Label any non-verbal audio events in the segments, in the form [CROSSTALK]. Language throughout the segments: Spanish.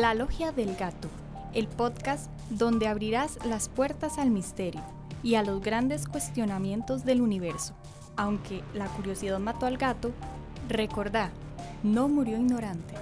La Logia del Gato, el podcast donde abrirás las puertas al misterio y a los grandes cuestionamientos del universo. Aunque la curiosidad mató al gato, recordá, no murió ignorante.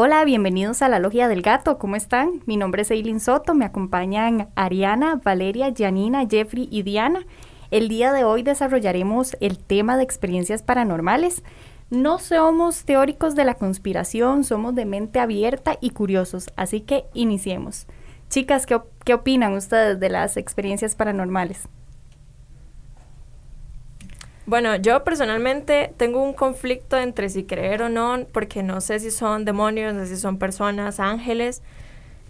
Hola, bienvenidos a la Logia del Gato, ¿cómo están? Mi nombre es Eileen Soto, me acompañan Ariana, Valeria, Janina, Jeffrey y Diana. El día de hoy desarrollaremos el tema de experiencias paranormales. No somos teóricos de la conspiración, somos de mente abierta y curiosos, así que iniciemos. Chicas, ¿qué, qué opinan ustedes de las experiencias paranormales? Bueno, yo personalmente tengo un conflicto entre si creer o no, porque no sé si son demonios, si son personas, ángeles.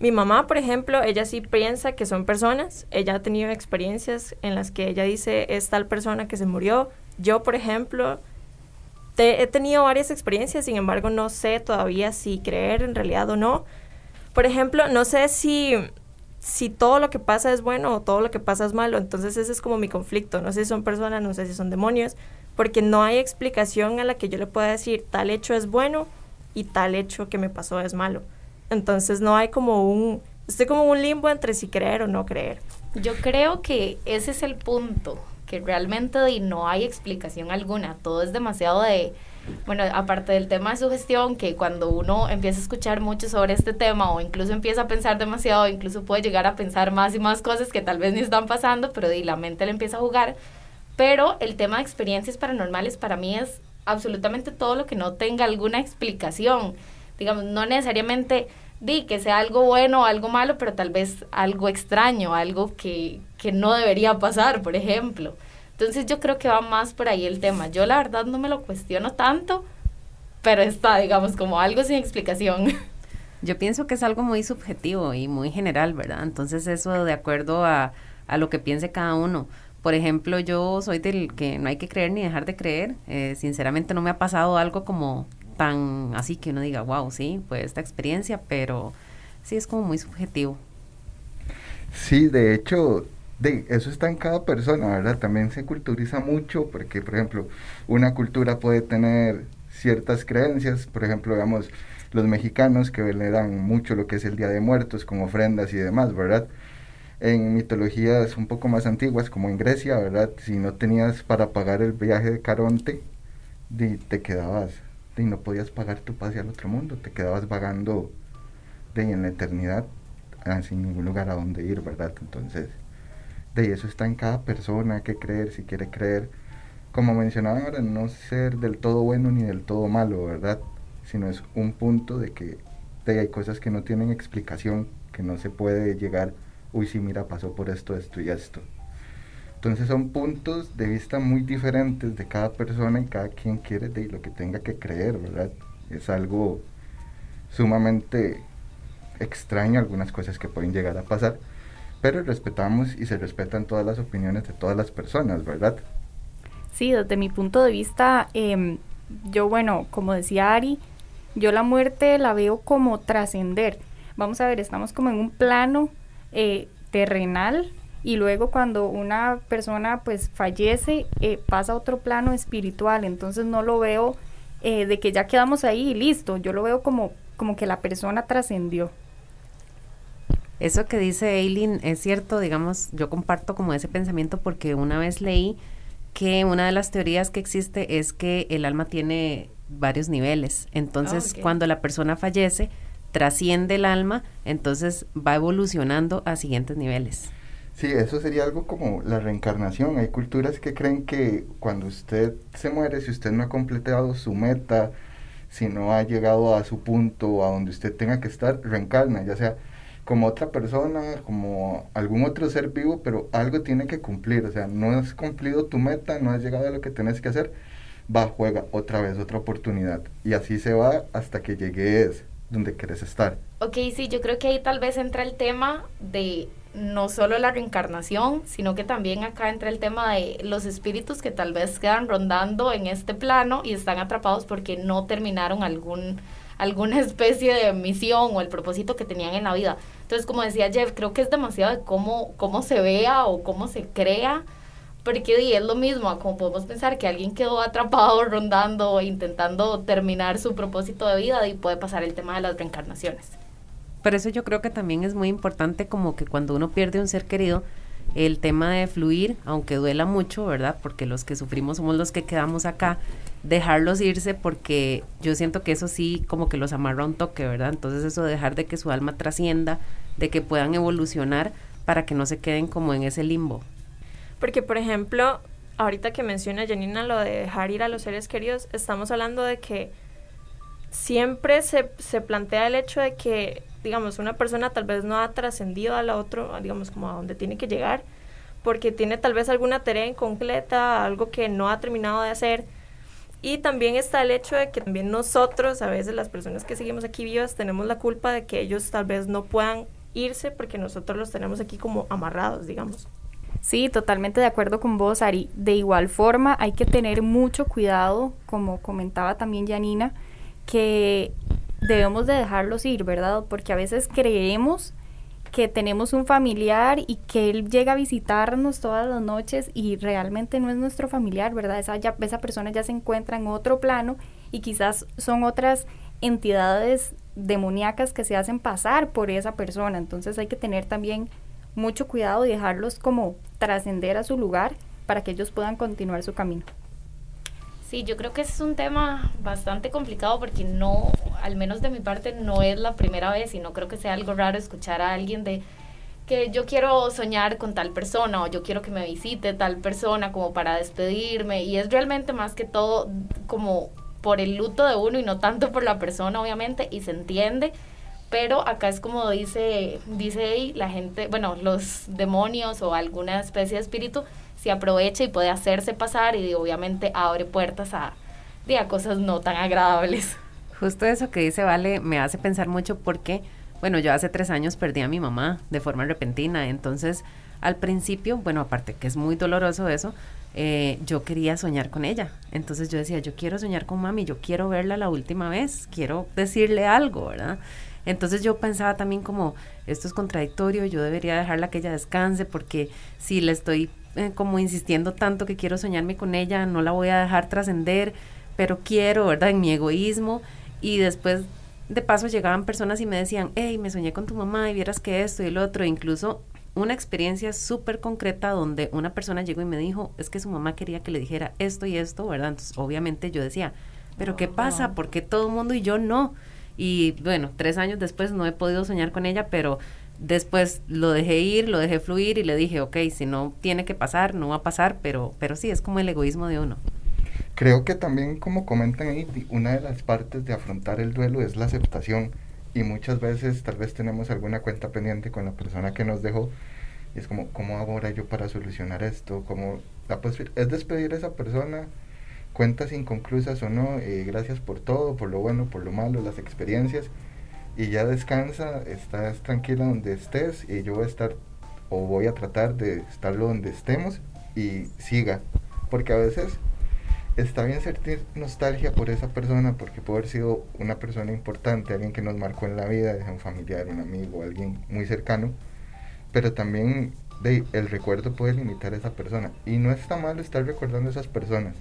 Mi mamá, por ejemplo, ella sí piensa que son personas. Ella ha tenido experiencias en las que ella dice es tal persona que se murió. Yo, por ejemplo, he tenido varias experiencias, sin embargo, no sé todavía si creer en realidad o no. Por ejemplo, no sé si si todo lo que pasa es bueno o todo lo que pasa es malo. Entonces ese es como mi conflicto. No sé si son personas, no sé si son demonios, porque no hay explicación a la que yo le pueda decir tal hecho es bueno y tal hecho que me pasó es malo. Entonces no hay como un, estoy como un limbo entre si creer o no creer. Yo creo que ese es el punto, que realmente no hay explicación alguna. Todo es demasiado de bueno, aparte del tema de sugestión, que cuando uno empieza a escuchar mucho sobre este tema o incluso empieza a pensar demasiado, incluso puede llegar a pensar más y más cosas que tal vez ni están pasando, pero la mente le empieza a jugar. Pero el tema de experiencias paranormales para mí es absolutamente todo lo que no tenga alguna explicación. Digamos, no necesariamente di que sea algo bueno o algo malo, pero tal vez algo extraño, algo que, que no debería pasar, por ejemplo. Entonces yo creo que va más por ahí el tema. Yo la verdad no me lo cuestiono tanto, pero está, digamos, como algo sin explicación. [LAUGHS] Yo pienso que es algo muy subjetivo y muy general, ¿verdad? Entonces eso de acuerdo a, a lo que piense cada uno. Por ejemplo, yo soy del que no hay que creer ni dejar de creer. Eh, sinceramente no me ha pasado algo como tan así que uno diga, wow, sí, pues esta experiencia, pero sí es como muy subjetivo. Sí, de hecho, de, eso está en cada persona, ¿verdad? También se culturiza mucho porque, por ejemplo, una cultura puede tener ciertas creencias, por ejemplo, digamos, los mexicanos que veneran mucho lo que es el Día de Muertos con ofrendas y demás, ¿verdad? En mitologías un poco más antiguas, como en Grecia, ¿verdad? Si no tenías para pagar el viaje de Caronte, te quedabas, y no podías pagar tu pase al otro mundo, te quedabas vagando de en la eternidad ah, sin ningún lugar a donde ir, ¿verdad? Entonces, de eso está en cada persona, que creer, si quiere creer. Como mencionaba ahora, no ser del todo bueno ni del todo malo, ¿verdad? Sino es un punto de que hay cosas que no tienen explicación, que no se puede llegar, uy, sí, mira, pasó por esto, esto y esto. Entonces son puntos de vista muy diferentes de cada persona y cada quien quiere de lo que tenga que creer, ¿verdad? Es algo sumamente extraño algunas cosas que pueden llegar a pasar pero respetamos y se respetan todas las opiniones de todas las personas, ¿verdad? Sí, desde mi punto de vista, em, yo, bueno, como decía Ari, yo la muerte la veo como trascender. Vamos a ver, estamos como en un plano eh, terrenal y luego cuando una persona pues fallece eh, pasa a otro plano espiritual, entonces no lo veo eh, de que ya quedamos ahí y listo, yo lo veo como, como que la persona trascendió. Eso que dice Eileen es cierto, digamos, yo comparto como ese pensamiento porque una vez leí que una de las teorías que existe es que el alma tiene varios niveles. Entonces, ah, cuando la persona fallece, trasciende el alma, entonces va evolucionando a siguientes niveles. Sí, eso sería algo como la reencarnación. Hay culturas que creen que cuando usted se muere, si usted no ha completado su meta, si no ha llegado a su punto, a donde usted tenga que estar, reencarna, ya sea como otra persona, como algún otro ser vivo, pero algo tiene que cumplir, o sea, no has cumplido tu meta, no has llegado a lo que tienes que hacer, va, juega otra vez otra oportunidad y así se va hasta que llegues donde quieres estar. Ok, sí, yo creo que ahí tal vez entra el tema de no solo la reencarnación, sino que también acá entra el tema de los espíritus que tal vez quedan rondando en este plano y están atrapados porque no terminaron algún alguna [LAUGHS] especie de misión o el propósito que tenían en la vida. Entonces, como decía Jeff, creo que es demasiado de cómo, cómo se vea o cómo se crea, porque es lo mismo, como podemos pensar que alguien quedó atrapado [LAUGHS] rondando, intentando terminar su propósito de vida y puede pasar el tema de las reencarnaciones. Por eso yo creo que también es muy importante como que cuando uno pierde un ser querido, el tema de fluir, aunque duela mucho, ¿verdad? Porque los que sufrimos somos los que quedamos acá, dejarlos irse porque yo siento que eso sí como que los amarra un toque, ¿verdad? Entonces eso de dejar de que su alma trascienda, de que puedan evolucionar para que no se queden como en ese limbo. Porque, por ejemplo, ahorita que menciona Janina lo de dejar ir a los seres queridos, estamos hablando de que siempre se, se plantea el hecho de que digamos, una persona tal vez no ha trascendido a la otra, digamos, como a donde tiene que llegar, porque tiene tal vez alguna tarea incompleta, algo que no ha terminado de hacer. Y también está el hecho de que también nosotros, a veces las personas que seguimos aquí vivas, tenemos la culpa de que ellos tal vez no puedan irse porque nosotros los tenemos aquí como amarrados, digamos. Sí, totalmente de acuerdo con vos, Ari. De igual forma, hay que tener mucho cuidado, como comentaba también Janina, que debemos de dejarlos ir, ¿verdad? Porque a veces creemos que tenemos un familiar y que él llega a visitarnos todas las noches y realmente no es nuestro familiar, ¿verdad? Esa, esa persona ya se encuentra en otro plano y quizás son otras entidades demoníacas que se hacen pasar por esa persona. Entonces hay que tener también mucho cuidado y dejarlos como trascender a su lugar para que ellos puedan continuar su camino. Sí, yo creo que es un tema bastante complicado porque no, al menos de mi parte, no es la primera vez y no creo que sea algo raro escuchar a alguien de que yo quiero soñar con tal persona o yo quiero que me visite tal persona como para despedirme. Y es realmente más que todo como por el luto de uno y no tanto por la persona obviamente y se entiende pero acá es como dice dice la gente bueno los demonios o alguna especie de espíritu se aprovecha y puede hacerse pasar y obviamente abre puertas a, a cosas no tan agradables. Justo eso que dice Vale me hace pensar mucho porque, bueno, yo hace tres años perdí a mi mamá de forma repentina, entonces al principio, bueno, aparte que es muy doloroso eso, eh, yo quería soñar con ella. Entonces yo decía, yo quiero soñar con mami, yo quiero verla la última vez, quiero decirle algo, ¿verdad? Entonces yo pensaba también como, esto es contradictorio, yo debería dejarla que ella descanse porque si le estoy eh, como insistiendo tanto que quiero soñarme con ella, no la voy a dejar trascender, pero quiero, ¿verdad? En mi egoísmo. Y después, de paso, llegaban personas y me decían, hey, me soñé con tu mamá y vieras que esto y lo otro. incluso una experiencia súper concreta donde una persona llegó y me dijo, es que su mamá quería que le dijera esto y esto, ¿verdad? Entonces, obviamente yo decía, pero ¿qué pasa? ¿Por qué todo el mundo y yo no? Y bueno, tres años después no he podido soñar con ella, pero Después lo dejé ir, lo dejé fluir y le dije, ok, si no tiene que pasar, no va a pasar, pero, pero sí, es como el egoísmo de uno. Creo que también, como comentan ahí, una de las partes de afrontar el duelo es la aceptación. Y muchas veces tal vez tenemos alguna cuenta pendiente con la persona que nos dejó. Y es como, ¿cómo hago ahora yo para solucionar esto? ¿Cómo la es despedir a esa persona, cuentas inconclusas o no, eh, gracias por todo, por lo bueno, por lo malo, las experiencias y ya descansa, estás tranquila donde estés y yo voy a estar o voy a tratar de estarlo donde estemos y siga. Porque a veces está bien sentir nostalgia por esa persona porque puede haber sido una persona importante, alguien que nos marcó en la vida, un familiar, un amigo, alguien muy cercano, pero también el recuerdo puede limitar a esa persona y no está mal estar recordando a esas personas.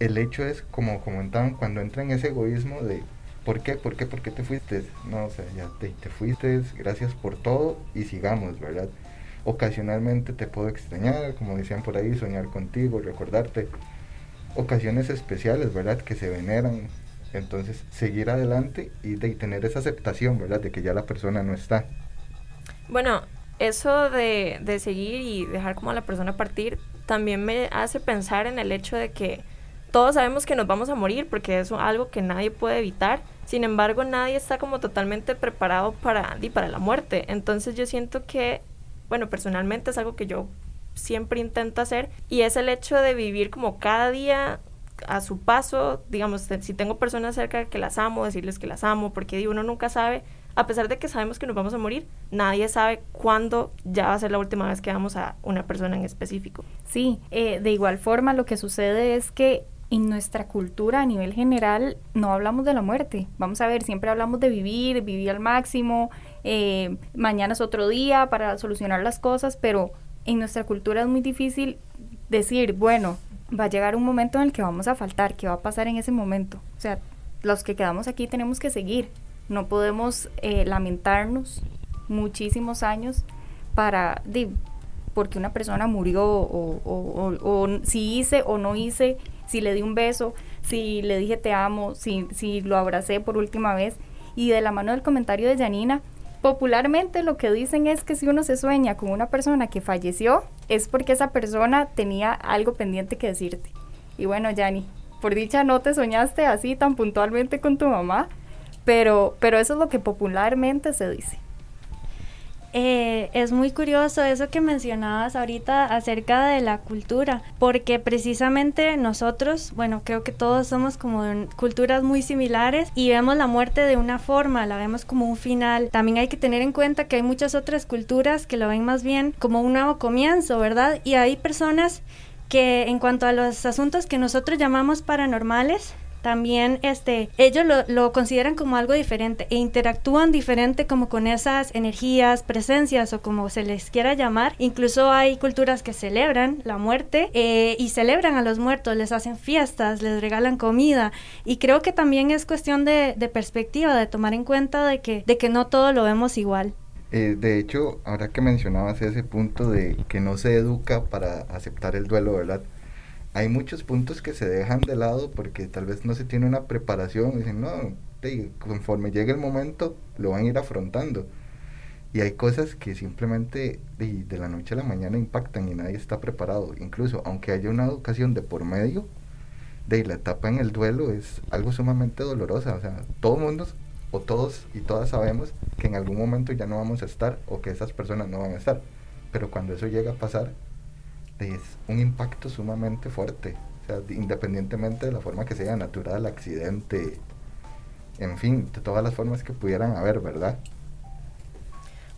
El hecho es, como comentaban, cuando entra en ese egoísmo de ¿Por qué? ¿Por qué? ¿Por qué te fuiste? No, o sea, ya te, te fuiste, gracias por todo y sigamos, ¿verdad? Ocasionalmente te puedo extrañar, como decían por ahí, soñar contigo, recordarte. Ocasiones especiales, ¿verdad? Que se veneran. Entonces, seguir adelante y de tener esa aceptación, ¿verdad? De que ya la persona no está. Bueno, eso de, de seguir y dejar como a la persona partir también me hace pensar en el hecho de que todos sabemos que nos vamos a morir porque es algo que nadie puede evitar. Sin embargo, nadie está como totalmente preparado para, para la muerte. Entonces yo siento que, bueno, personalmente es algo que yo siempre intento hacer y es el hecho de vivir como cada día a su paso, digamos, si tengo personas cerca que las amo, decirles que las amo, porque uno nunca sabe, a pesar de que sabemos que nos vamos a morir, nadie sabe cuándo ya va a ser la última vez que vamos a una persona en específico. Sí, eh, de igual forma lo que sucede es que en nuestra cultura a nivel general no hablamos de la muerte. Vamos a ver, siempre hablamos de vivir, vivir al máximo, eh, mañana es otro día para solucionar las cosas, pero en nuestra cultura es muy difícil decir, bueno, va a llegar un momento en el que vamos a faltar, ¿qué va a pasar en ese momento? O sea, los que quedamos aquí tenemos que seguir, no podemos eh, lamentarnos muchísimos años para, porque una persona murió o, si hice o no hice, si le di un beso, si le dije te amo, si, si lo abracé por última vez. Y de la mano del comentario de Janina, popularmente lo que dicen es que si uno se sueña con una persona que falleció, es porque esa persona tenía algo pendiente que decirte. Y bueno, Jani, por dicha no te soñaste así tan puntualmente con tu mamá, pero, pero eso es lo que popularmente se dice. Eh, es muy curioso eso que mencionabas ahorita acerca de la cultura, porque precisamente nosotros, bueno, creo que todos somos como de culturas muy similares y vemos la muerte de una forma, la vemos como un final. También hay que tener en cuenta que hay muchas otras culturas que lo ven más bien como un nuevo comienzo, ¿verdad? Y hay personas que en cuanto a los asuntos que nosotros llamamos paranormales, también este, ellos lo, lo, consideran como algo diferente e interactúan diferente como con esas energías, presencias o como se les quiera llamar. Incluso hay culturas que celebran la muerte eh, y celebran a los muertos, les hacen fiestas, les regalan comida y creo que también es cuestión de, de perspectiva, de tomar en cuenta de que, de que no todo lo vemos igual. Eh, de hecho, ahora que mencionabas ese punto de que no se educa para aceptar el duelo, ¿verdad? Hay muchos puntos que se dejan de lado porque tal vez no se tiene una preparación. Dicen, no, conforme llegue el momento, lo van a ir afrontando. Y hay cosas que simplemente de, de, la noche a la mañana impactan y nadie está preparado. Incluso aunque haya una educación de por medio, de la etapa en el duelo es algo sumamente dolorosa. O sea, todo el mundo, o todos y todas sabemos que en algún momento ya no vamos a estar o que esas personas no van a estar. Pero cuando eso llega a pasar, es un impacto sumamente fuerte. O sea, independientemente de la forma que sea, natural, accidente, en fin, de todas las formas que pudieran haber, ¿verdad?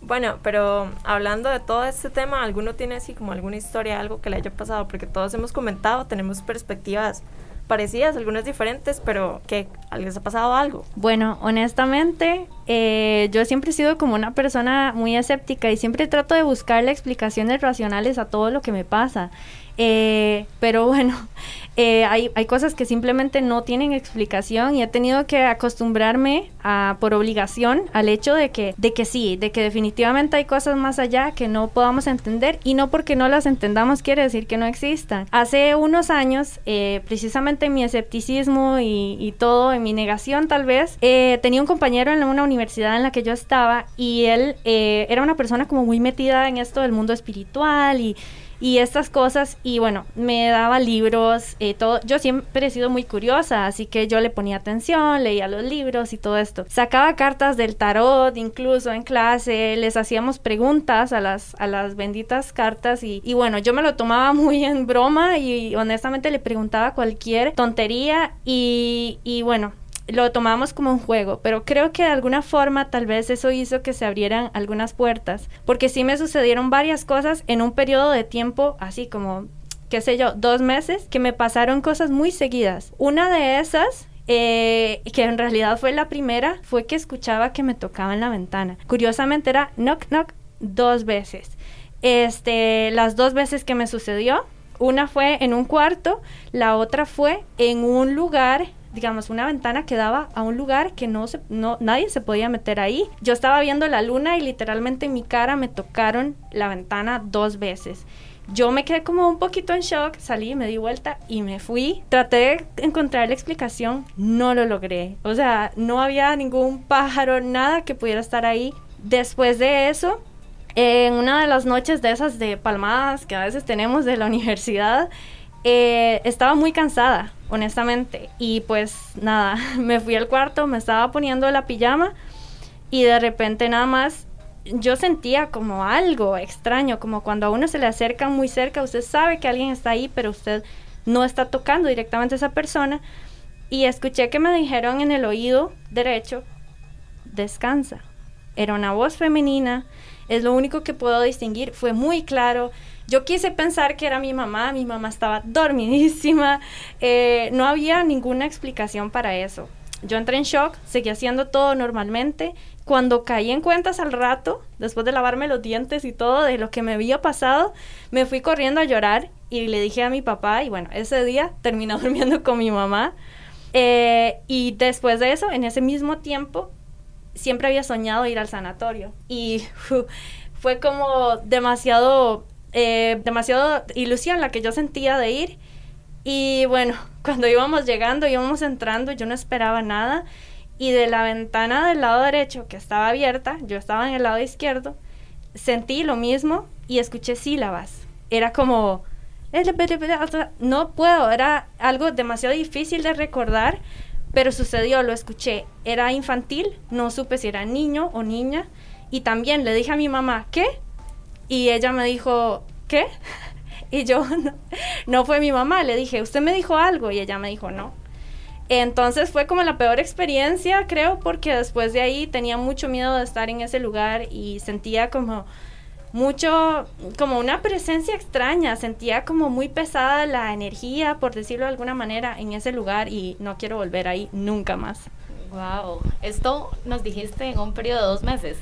Bueno, pero hablando de todo este tema, ¿alguno tiene así como alguna historia, algo que le haya pasado? Porque todos hemos comentado, tenemos perspectivas parecidas, algunas diferentes, pero que les ha pasado algo. Bueno, honestamente, eh, yo siempre he sido como una persona muy escéptica y siempre trato de buscarle explicaciones racionales a todo lo que me pasa. Eh, pero [LAUGHS] bueno, eh, hay, hay, cosas que simplemente no tienen explicación y he tenido que acostumbrarme a, por obligación al hecho de que, de que sí, de que definitivamente hay cosas más allá que no podamos entender y no porque no las entendamos quiere decir que no existan. Hace unos años, eh, precisamente en mi escepticismo y, y, todo, en mi negación tal vez, tenía un compañero en una universidad en la que yo estaba y él era una persona como muy metida en esto del mundo espiritual y y estas cosas y bueno, me daba libros, eh, todo, yo siempre he sido muy curiosa, así que yo le ponía atención, leía los libros y todo esto. Sacaba cartas del tarot, incluso en clase, les hacíamos preguntas a las, a las benditas cartas y, y bueno, yo me lo tomaba [LAUGHS] muy en broma y honestamente le preguntaba cualquier tontería y, y bueno, lo tomamos como un juego, pero creo que de alguna forma tal vez eso hizo que se abrieran algunas puertas, porque sí me sucedieron varias cosas en un periodo de tiempo así como, qué sé yo, dos meses, que me pasaron cosas muy seguidas. Una de esas eh, que en realidad fue la primera, fue que escuchaba que me tocaban la ventana. Curiosamente era knock knock dos veces. Este, las dos veces que me sucedió, una fue en un cuarto, la otra fue en un lugar digamos, una ventana que daba a un lugar que no no, nadie se podía meter ahí. Yo estaba viendo la luna y literalmente en mi cara me tocaron la ventana dos veces. Yo me quedé como un poquito en shock, salí, me di vuelta y me fui. Traté de encontrar la explicación, no lo logré. O sea, no había ningún pájaro, nada que pudiera estar ahí. Después de eso, en una de las noches de esas de palmadas que a veces tenemos de la [LAUGHS] universidad, eh, estaba muy cansada, honestamente. Y pues nada, [LAUGHS] me fui al cuarto, me estaba poniendo la pijama y de repente nada más yo sentía como algo extraño, como cuando a uno se le acerca muy cerca, usted sabe que alguien está ahí, pero usted no está tocando directamente a esa persona. Y escuché que me dijeron en el oído derecho, descansa. Era una voz femenina, es lo único que puedo distinguir, fue muy claro Yo quise pensar que era mi mamá, mi mamá estaba dormidísima, eh, no había ninguna explicación para eso. Yo entré en shock, seguí haciendo todo normalmente. Cuando caí en cuentas al rato, después de lavarme los dientes y todo de lo que me había pasado, me fui corriendo a llorar y le dije a mi papá, y bueno, ese día terminé [LAUGHS] durmiendo con mi mamá. Eh, y después de eso, en ese mismo tiempo, siempre había soñado ir al sanatorio. Y [LAUGHS] fue como demasiado, eh, demasiado ilusión la que yo sentía de ir. Y bueno, [LAUGHS] cuando íbamos llegando, íbamos entrando, yo no esperaba nada. Y de la ventana del lado derecho, que estaba abierta, yo estaba en el lado izquierdo, sentí lo mismo y escuché sílabas. Era como, no puedo, era algo demasiado difícil de recordar, pero sucedió, lo escuché. Era infantil, no supe si era niño o niña. Y también le dije a mi mamá, ¿qué? Y ella me dijo, ¿qué? [LAUGHS] Y yo, [LAUGHS] no, fue mi mamá, le dije, ¿usted me dijo algo? Y ella me dijo, no. Entonces fue como la peor experiencia, creo, porque después de ahí tenía mucho miedo de estar en ese lugar y sentía como mucho, como una presencia extraña, sentía como muy pesada la energía, por decirlo de alguna manera, en ese lugar y no quiero volver ahí nunca más. Wow, esto nos dijiste en un periodo de dos meses.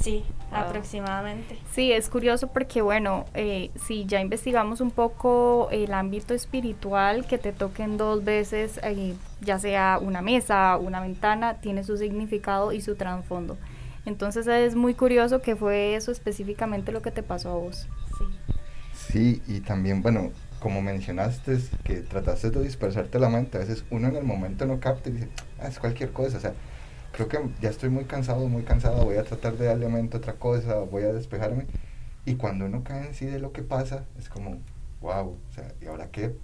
Sí, aproximadamente. Sí, es curioso porque, bueno, eh, si ya investigamos un poco el ámbito espiritual, que te toquen dos veces, eh, ya sea una mesa, una ventana, tiene su significado y su trasfondo. Entonces es muy curioso que fue eso específicamente lo que te pasó a vos. Sí. Sí, y también, bueno, como mencionaste, que trataste de dispersarte la mente, a veces uno en el momento no capta y dice, ah, es cualquier cosa, o sea, creo que ya estoy muy cansado, muy cansada, voy a tratar de darle mente a otra cosa, voy a despejarme. Y cuando uno cae en sí de lo que pasa, es como, wow, o sea, ¿y ahora qué?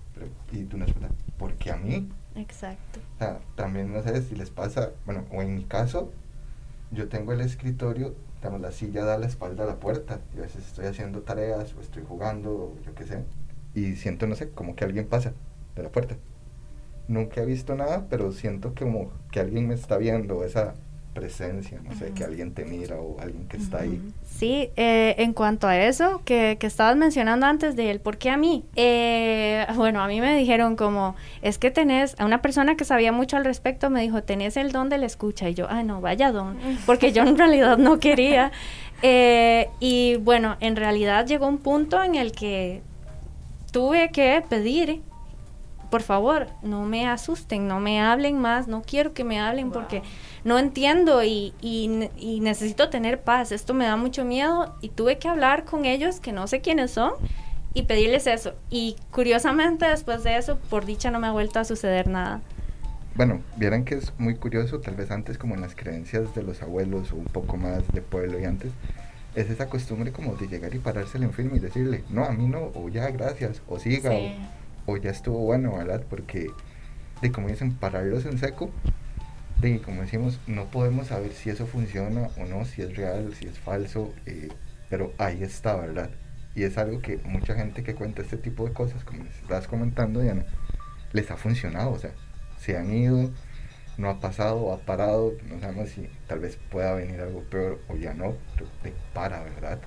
y tú no esperas, ¿por qué a mí? Exacto. O sea, también no sé si les pasa, bueno, o en mi caso, yo tengo el escritorio, tengo la silla da la espalda a la puerta, y a veces estoy haciendo tareas, o estoy jugando, o yo qué sé, y siento, no sé, como que alguien pasa de la puerta nunca he visto nada, pero siento como que alguien me está viendo, esa presencia, no sé, que alguien te mira o alguien que está ahí. Sí, eh, en cuanto a eso que, que, estabas mencionando antes de él, ¿por qué a mí? Eh, [LAUGHS] bueno, a mí me dijeron como, es que tenés, a una persona que sabía mucho al respecto me dijo, tenés el don de la escucha, y yo, ah, no, vaya don, [LAUGHS] porque yo en realidad no quería. Eh, y bueno, en realidad llegó un punto en el que tuve que pedir por favor, no me asusten, no me hablen más, no quiero que me hablen porque no entiendo y, y, necesito tener paz. Esto me da mucho miedo y tuve que hablar con ellos que no sé quiénes son y pedirles eso. Y curiosamente después de eso, por dicha no me ha vuelto a suceder nada. Bueno, vieran que es muy curioso, tal vez antes como en las creencias de los abuelos o un poco más de pueblo y antes, es esa costumbre como de llegar y pararse en film y decirle, no, a mí no, o ya, gracias, o siga, o o ya estuvo bueno, ¿verdad? Porque, de como dicen, pararlos en seco, de como decimos, no podemos saber si eso funciona o no, si es real, si es falso, eh, pero ahí está, ¿verdad? Y es algo que mucha gente que cuenta este tipo de cosas, como les estás comentando, Diana, les ha funcionado, o sea, se han ido, no ha pasado, ha parado, no sabemos si tal vez pueda venir algo peor o ya no, pero te para, ¿verdad?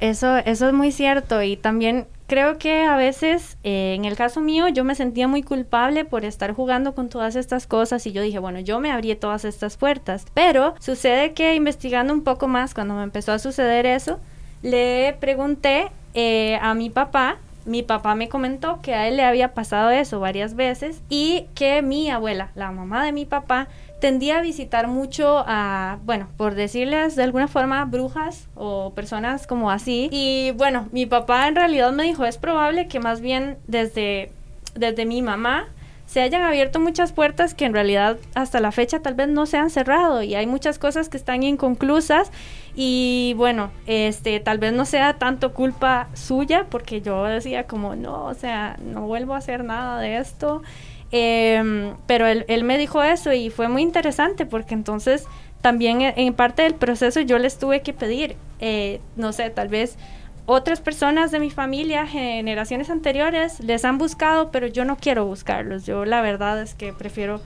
Eso, eso es muy cierto y también creo que a veces, eh, en el caso mío, yo me sentía muy culpable por estar jugando con todas estas cosas y yo dije, bueno, yo me abrí todas estas puertas. Pero sucede que investigando un poco más, cuando me empezó a suceder eso, le pregunté eh, a mi papá mi papá me comentó que a él le había pasado eso varias veces y que mi abuela, la mamá de mi papá, tendía a visitar mucho a, bueno, por decirles de alguna forma, brujas o personas como así. Y bueno, mi papá en realidad me dijo, es probable que más bien desde, desde mi mamá se hayan abierto muchas puertas que en realidad hasta la fecha tal vez no se han cerrado y hay muchas cosas que están inconclusas y bueno, este tal vez no sea tanto culpa suya porque yo decía como no, o sea, no vuelvo a hacer nada de esto Em, pero él, me dijo eso y fue muy interesante porque entonces también en parte del proceso yo les tuve que pedir, eh, no sé, tal vez otras personas de mi familia, generaciones anteriores, les han buscado, pero yo no quiero buscarlos. Yo la verdad es que prefiero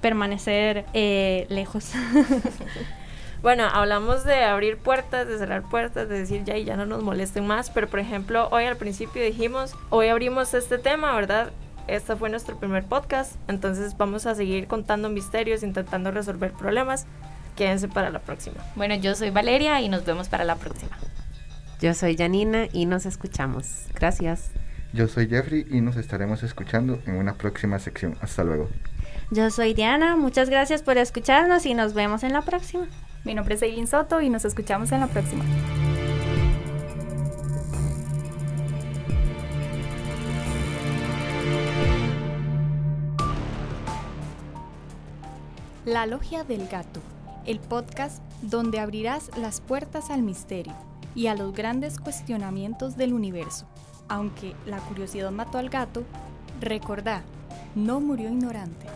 permanecer eh, lejos. [LAUGHS] Bueno, hablamos de abrir puertas, de cerrar puertas, de decir ya y ya no nos molesten más, pero por ejemplo, hoy al principio dijimos, hoy abrimos este tema, ¿verdad? Este fue nuestro primer podcast, entonces vamos a seguir contando misterios, intentando resolver problemas. Quédense para la próxima. Bueno, yo soy Valeria y nos vemos para la próxima. Yo soy Janina y nos escuchamos. Gracias. Yo soy Jeffrey y nos estaremos escuchando en una próxima sección. Hasta luego. Yo soy Diana, muchas gracias por escucharnos y nos vemos en la próxima. Mi nombre es Eileen Soto y nos escuchamos en la próxima. La Logia del Gato, el podcast donde abrirás las puertas al misterio y a los grandes cuestionamientos del universo. Aunque la curiosidad mató al gato, recordá, no murió ignorante.